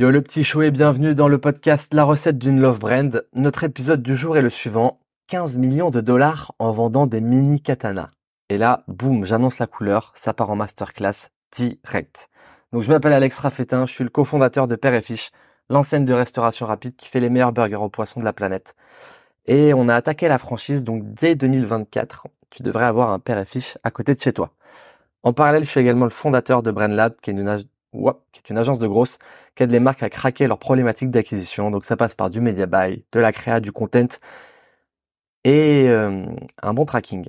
Yo le petit chou et bienvenue dans le podcast La recette d'une love brand. Notre épisode du jour est le suivant. 15 millions de dollars en vendant des mini katanas. Et là, boum, j'annonce la couleur, ça part en masterclass direct. Donc je m'appelle Alex Raffetin, je suis le cofondateur de Père et Fiche, l'enseigne de restauration rapide qui fait les meilleurs burgers au poisson de la planète. Et on a attaqué la franchise, donc dès 2024, tu devrais avoir un Père et Fiche à côté de chez toi. En parallèle, je suis également le fondateur de BrandLab, qui est une, qui est une agence de grosses qui aide les marques à craquer leurs problématiques d'acquisition. Donc ça passe par du media buy, de la créa, du content et euh, un bon tracking.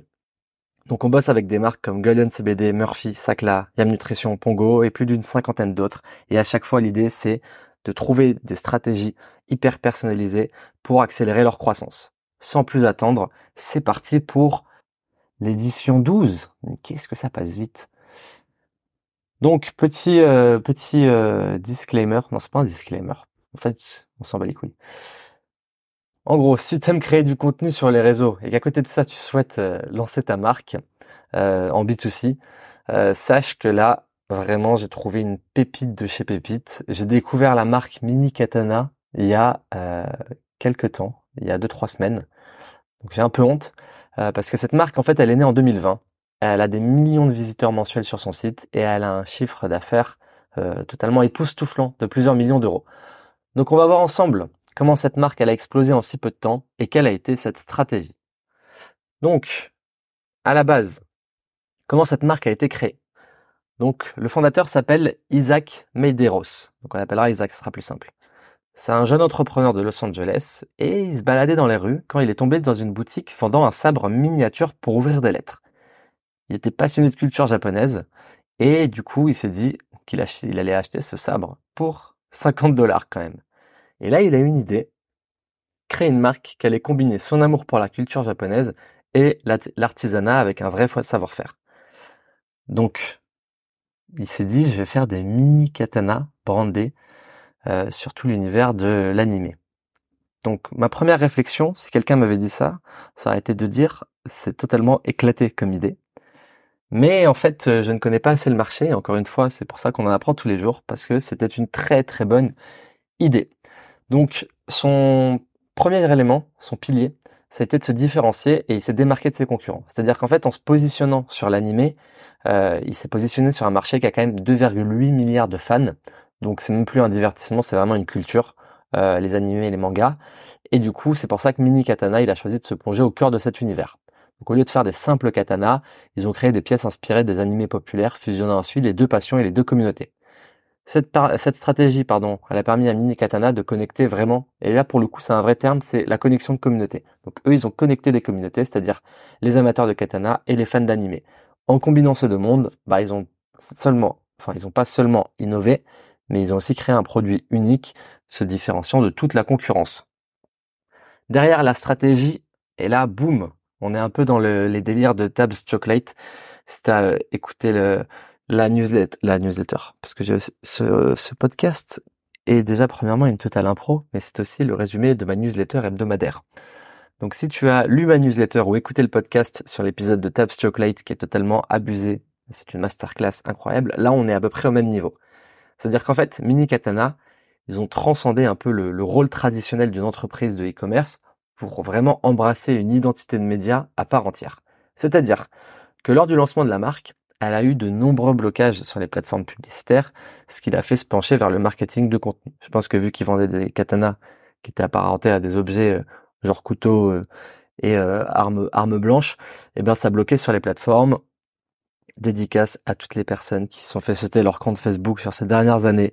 Donc on bosse avec des marques comme Golden CBD, Murphy, Sacla, Yam Nutrition, Pongo et plus d'une cinquantaine d'autres. Et à chaque fois l'idée c'est de trouver des stratégies hyper personnalisées pour accélérer leur croissance. Sans plus attendre, c'est parti pour l'édition 12. Qu'est-ce que ça passe vite? Donc petit euh, petit euh, disclaimer, non c'est pas un disclaimer. En fait, on s'en bat les couilles. En gros, si tu aimes créer du contenu sur les réseaux et qu'à côté de ça tu souhaites euh, lancer ta marque en B2C, sache que là vraiment j'ai trouvé une pépite de chez Pépite. J'ai découvert la marque Mini Katana il y a quelques temps, il y a deux trois semaines. Donc j'ai un peu honte parce que cette marque en fait elle est née en 2020 elle a des millions de visiteurs mensuels sur son site et elle a un chiffre d'affaires euh, totalement époustouflant de plusieurs millions d'euros. Donc on va voir ensemble comment cette marque a explosé en si peu de temps et quelle a été cette stratégie. Donc, à la base, comment cette marque a été créée? Donc le fondateur s'appelle Isaac Medeiros. Donc on l'appellera Isaac, ce sera plus simple. C'est un jeune entrepreneur de Los Angeles et il se baladait dans les rues quand il est tombé dans une boutique vendant un sabre miniature pour ouvrir des lettres. Il était passionné de culture japonaise et du coup, il s'est dit qu'il allait acheter ce sabre pour 50 dollars quand même. Et là, il a une idée, créer une marque qui allait combiner son amour pour la culture japonaise et l'artisanat avec un vrai savoir-faire. Donc, il s'est dit, je vais faire des mini katanas brandés euh, sur tout l'univers de l'anime. Donc, ma première réflexion, si quelqu'un m'avait dit ça, ça aurait été de dire, c'est totalement éclaté comme idée. Mais en fait, euh, je ne connais pas assez le marché. Encore une fois, c'est pour ça qu'on en apprend tous les jours, parce que c'était une très très bonne idée. Donc, son premier élément, son pilier, ça a été de se différencier et il s'est démarqué de ses concurrents. C'est-à-dire qu'en fait, en se positionnant sur l'animé, euh, il s'est positionné sur un marché qui a quand même 2,8 milliards de fans. Donc, c'est même plus un divertissement, c'est vraiment une culture, euh, les animés et les mangas. Et du coup, c'est pour ça que Mini Katana, a choisi de se plonger au cœur de cet univers. Donc au lieu de faire des simples katanas, ils ont créé des pièces inspirées des animés populaires, fusionnant ensuite les deux passions et les deux communautés. Cette, stratégie, pardon, elle a permis à Mini Katana de connecter vraiment, et là pour le coup c'est un vrai terme, c'est la connexion de communauté. Donc eux ils ont connecté des communautés, c'est-à-dire les amateurs de katana et les fans d'animé. En combinant ces deux mondes, bah ils ont seulement, enfin ils ont pas seulement innové, mais ils ont aussi créé un produit unique, se différenciant de toute la concurrence. Derrière la stratégie, et là, boum, on est un peu dans les délires de Tabs Chocolate. C'est à euh, écouter le, la newsletter, la newsletter, parce que ce, ce podcast est déjà premièrement une totale impro, mais c'est aussi le résumé de ma newsletter hebdomadaire. Donc si tu as lu ma newsletter ou écouté le podcast sur l'épisode de Tabs Chocolate qui est totalement abusé, c'est une masterclass incroyable, là on est à peu près au même niveau. C'est-à-dire qu'en fait, Mini Katana, ils ont transcendé un peu le rôle traditionnel d'une entreprise de e-commerce pour vraiment embrasser une identité de média à part entière. C'est-à-dire que lors du lancement de la marque, elle a eu de nombreux blocages sur les plateformes publicitaires, ce qui l'a fait se pencher vers le marketing de contenu. Je pense que vu qu'ils vendaient des katanas qui étaient apparentés à des objets euh, genre couteau euh, et euh, armes armes blanches, eh bien ça bloquait sur les plateformes. Dédicace à toutes les personnes qui se sont fait sauter leur compte Facebook sur ces dernières années,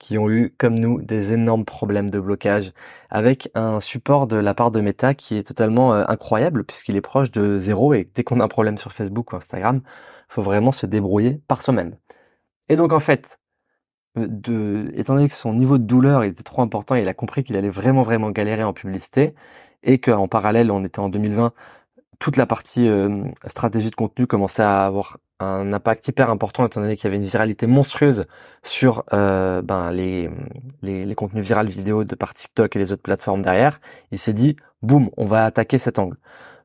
qui ont eu, comme nous, des énormes problèmes de blocage, avec un support de la part de Meta qui est totalement euh, incroyable, puisqu'il est proche de zéro, et dès qu'on a un problème sur Facebook ou Instagram, faut vraiment se débrouiller par soi-même. Et donc en fait, euh, de, étant donné que son niveau de douleur était trop important, il a compris qu'il allait vraiment vraiment galérer en publicité, et qu'en parallèle, on était en 2020, toute la partie euh, stratégie de contenu commençait à avoir un impact hyper important étant donné qu'il y avait une viralité monstrueuse sur euh, ben, les, les, contenus virals vidéo de par TikTok et les autres plateformes derrière, il s'est dit, boum, on va attaquer cet angle.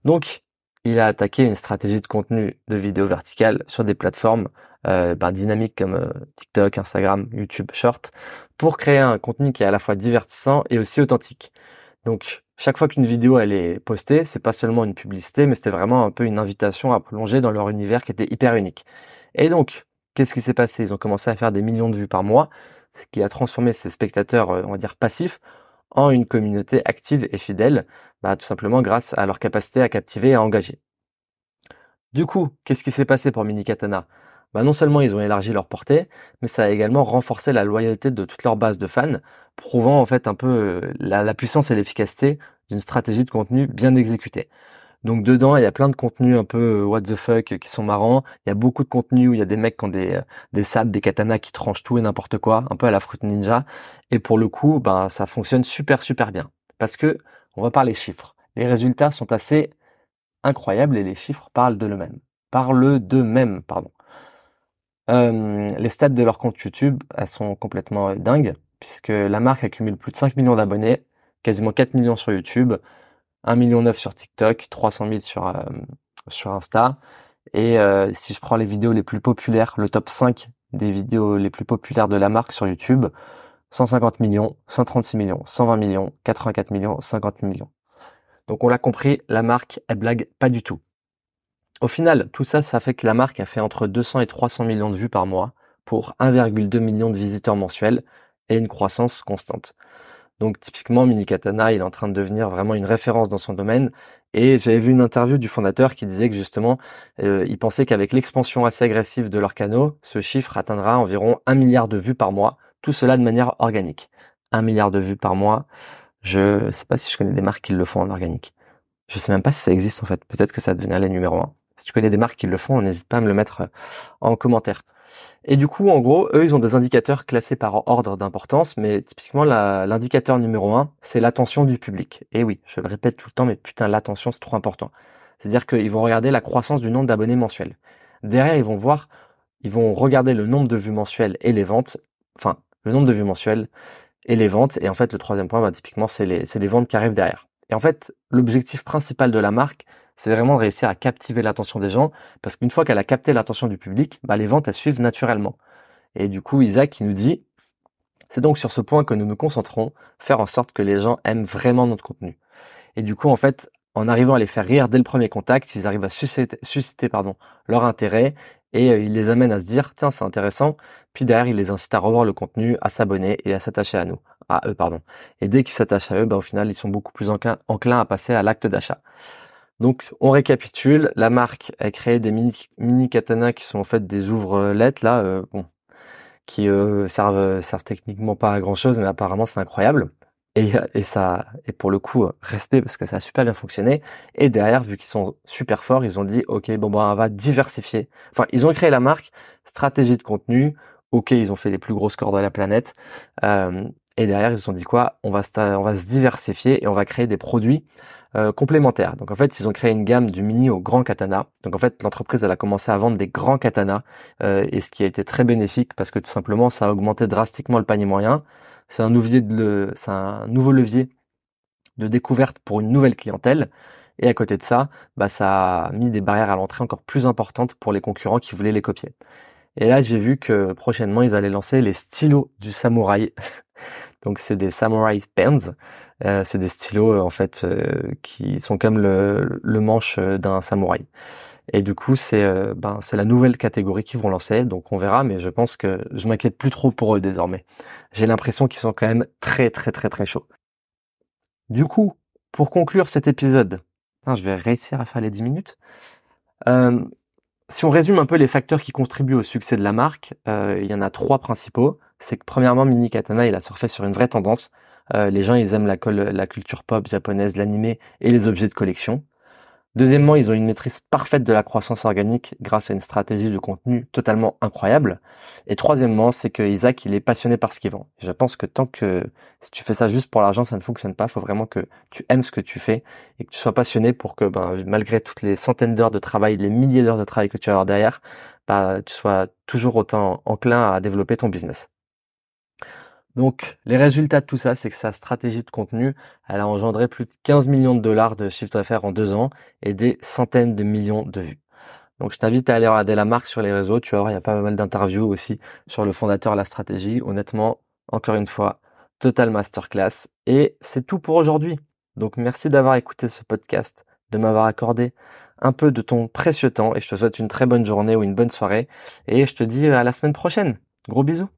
Donc, il a attaqué une stratégie de contenu de vidéo verticale sur des plateformes euh, ben, dynamiques comme euh, TikTok, Instagram, YouTube, Short, pour créer un contenu qui est à la fois divertissant et aussi authentique. Donc chaque fois qu'une vidéo elle est postée, c'est pas seulement une publicité, mais c'était vraiment un peu une invitation à plonger dans leur univers qui était hyper unique. Et donc, qu'est-ce qui s'est passé? Ils ont commencé à faire des millions de vues par mois, ce qui a transformé ces spectateurs, on va dire passifs, en une communauté active et fidèle, bah, tout simplement grâce à leur capacité à captiver et à engager. Du coup, qu'est-ce qui s'est passé pour Mini Katana? Bah, Non seulement ils ont élargi leur portée, mais ça a également renforcé la loyauté de toute leur base de fans, prouvant en fait un peu euh, la puissance et l'efficacité d'une stratégie de contenu bien exécutée. Donc dedans, il y a plein de contenus un peu euh, what the fuck qui sont marrants. Il y a beaucoup de contenus où il y a des mecs qui ont des, euh, des des katanas qui tranchent tout et n'importe quoi, un peu à la Fruit Ninja. Et pour le coup, ben ça fonctionne super super bien. Parce que on va parler chiffres. Les résultats sont assez incroyables et les chiffres parlent de eux-mêmes. Parlent d'eux-mêmes, pardon. Euh, les stats de leur compte YouTube, elles sont complètement dingues, puisque la marque accumule plus de 5 millions d'abonnés, quasiment 4 millions sur YouTube, 1 million 9 sur TikTok, 300 000 sur, euh, sur Insta. Et euh, si je prends les vidéos les plus populaires, le top 5 des vidéos les plus populaires de la marque sur YouTube, 150 millions, 136 millions, 120 millions, 84 millions, 50 millions. Donc on l'a compris, la marque, elle blague pas du tout. Au final, tout ça, ça fait que la marque a fait entre 200 et 300 millions de vues par mois pour 1,2 million de visiteurs mensuels et une croissance constante. Donc typiquement, Mini Katana, il est en train de devenir vraiment une référence dans son domaine. Et j'avais vu une interview du fondateur qui disait que justement, euh, il pensait qu'avec l'expansion assez agressive de leurs canaux, ce chiffre atteindra environ un milliard de vues par mois, tout cela de manière organique. Un milliard de vues par mois. Je sais pas si je connais des marques qui le font en organique. Je sais même pas si ça existe en fait. Peut-être que ça devenir les numéro un. Si tu connais des marques qui le font, n'hésite pas à me le mettre euh, en commentaire. Et du coup, en gros, eux, ils ont des indicateurs classés par ordre d'importance, mais typiquement, l'indicateur numéro un, c'est l'attention du public. Et oui, je le répète tout le temps, mais putain, l'attention, c'est trop important. C'est-à-dire qu'ils vont regarder la croissance du nombre d'abonnés mensuels. Derrière, ils vont voir, ils vont regarder le nombre de vues mensuelles et les ventes, enfin, le nombre de vues mensuelles et les ventes. Et en fait, le troisième point, bah, typiquement, c'est les, les ventes qui arrivent derrière. Et en fait, l'objectif principal de la marque, c'est vraiment de réussir à captiver l'attention des gens, parce qu'une fois qu'elle a capté l'attention du public, bah, les ventes, elles suivent naturellement. Et du coup, Isaac, il nous dit, c'est donc sur ce point que nous nous concentrons, faire en sorte que les gens aiment vraiment notre contenu. Et du coup, en fait, en arrivant à les faire rire dès le premier contact, ils arrivent à susciter, pardon, leur intérêt et euh, ils les amènent à se dire tiens c'est intéressant. Puis derrière ils les incitent à revoir le contenu, à s'abonner et à s'attacher à nous, à eux pardon. Et dès qu'ils s'attachent à eux, bah, au final ils sont beaucoup plus enclins à passer à l'acte d'achat. Donc, on récapitule. La marque a créé des mini, mini katanas qui sont en fait des ouvres-lettres là, euh, bon, qui euh, servent, servent techniquement pas à grand chose, mais apparemment c'est incroyable. Et, et ça, et pour le coup, respect parce que ça a super bien fonctionné. Et derrière, vu qu'ils sont super forts, ils ont dit, ok, bon, bon, on va diversifier. Enfin, ils ont créé la marque, stratégie de contenu. Ok, ils ont fait les plus gros scores de la planète. Euh, et derrière, ils se sont dit quoi? On va, se diversifier et on va créer des produits euh, complémentaires. Donc en fait, ils ont créé une gamme du mini au grand katana. Donc en fait, l'entreprise elle a commencé à vendre des grands katanas euh, et ce qui a été très bénéfique parce que tout simplement ça a augmenté drastiquement le panier moyen. C'est un, un nouveau levier de découverte pour une nouvelle clientèle. Et à côté de ça, bah, ça a mis des barrières à l'entrée encore plus importantes pour les concurrents qui voulaient les copier. Et là, j'ai vu que prochainement, ils allaient lancer les stylos du samouraï. Donc, c'est des samouraï pens. Euh, c'est des stylos euh, en fait euh, qui sont comme le, le manche d'un samouraï. Et du coup, c'est ben c'est la nouvelle catégorie qu'ils vont lancer, donc on verra. Mais je pense que je m'inquiète plus trop pour eux désormais. J'ai l'impression qu'ils sont quand même très très très très chauds. Du coup, pour conclure cet épisode, je vais réussir à faire les 10 minutes. Euh, si on résume un peu les facteurs qui contribuent au succès de la marque, euh, il y en a trois principaux. C'est que premièrement, Mini Katana, il a surfé sur une vraie tendance. Euh, les gens, ils aiment la, la culture pop japonaise, l'animé et les objets de collection. Deuxièmement, ils ont une maîtrise parfaite de la croissance organique grâce à une stratégie de contenu totalement incroyable. Et troisièmement, c'est que Isaac, il est passionné par ce qu'il vend. Je pense que tant que si tu fais ça juste pour l'argent, ça ne fonctionne pas. Il faut vraiment que tu aimes ce que tu fais et que tu sois passionné pour que, ben, malgré toutes les centaines d'heures de travail, les milliers d'heures de travail que tu vas derrière, bah, tu sois toujours autant enclin à développer ton business. Donc les résultats de tout ça, c'est que sa stratégie de contenu, elle a engendré plus de 15 millions de dollars de chiffre d'affaires en deux ans et des centaines de millions de vues. Donc je t'invite à aller regarder la marque sur les réseaux. Tu vas voir, il y a pas mal d'interviews aussi sur le fondateur, la stratégie. Honnêtement, encore une fois, total masterclass. Et c'est tout pour aujourd'hui. Donc merci d'avoir écouté ce podcast, de m'avoir accordé un peu de ton précieux temps et je te souhaite une très bonne journée ou une bonne soirée et je te dis à la semaine prochaine. Gros bisous.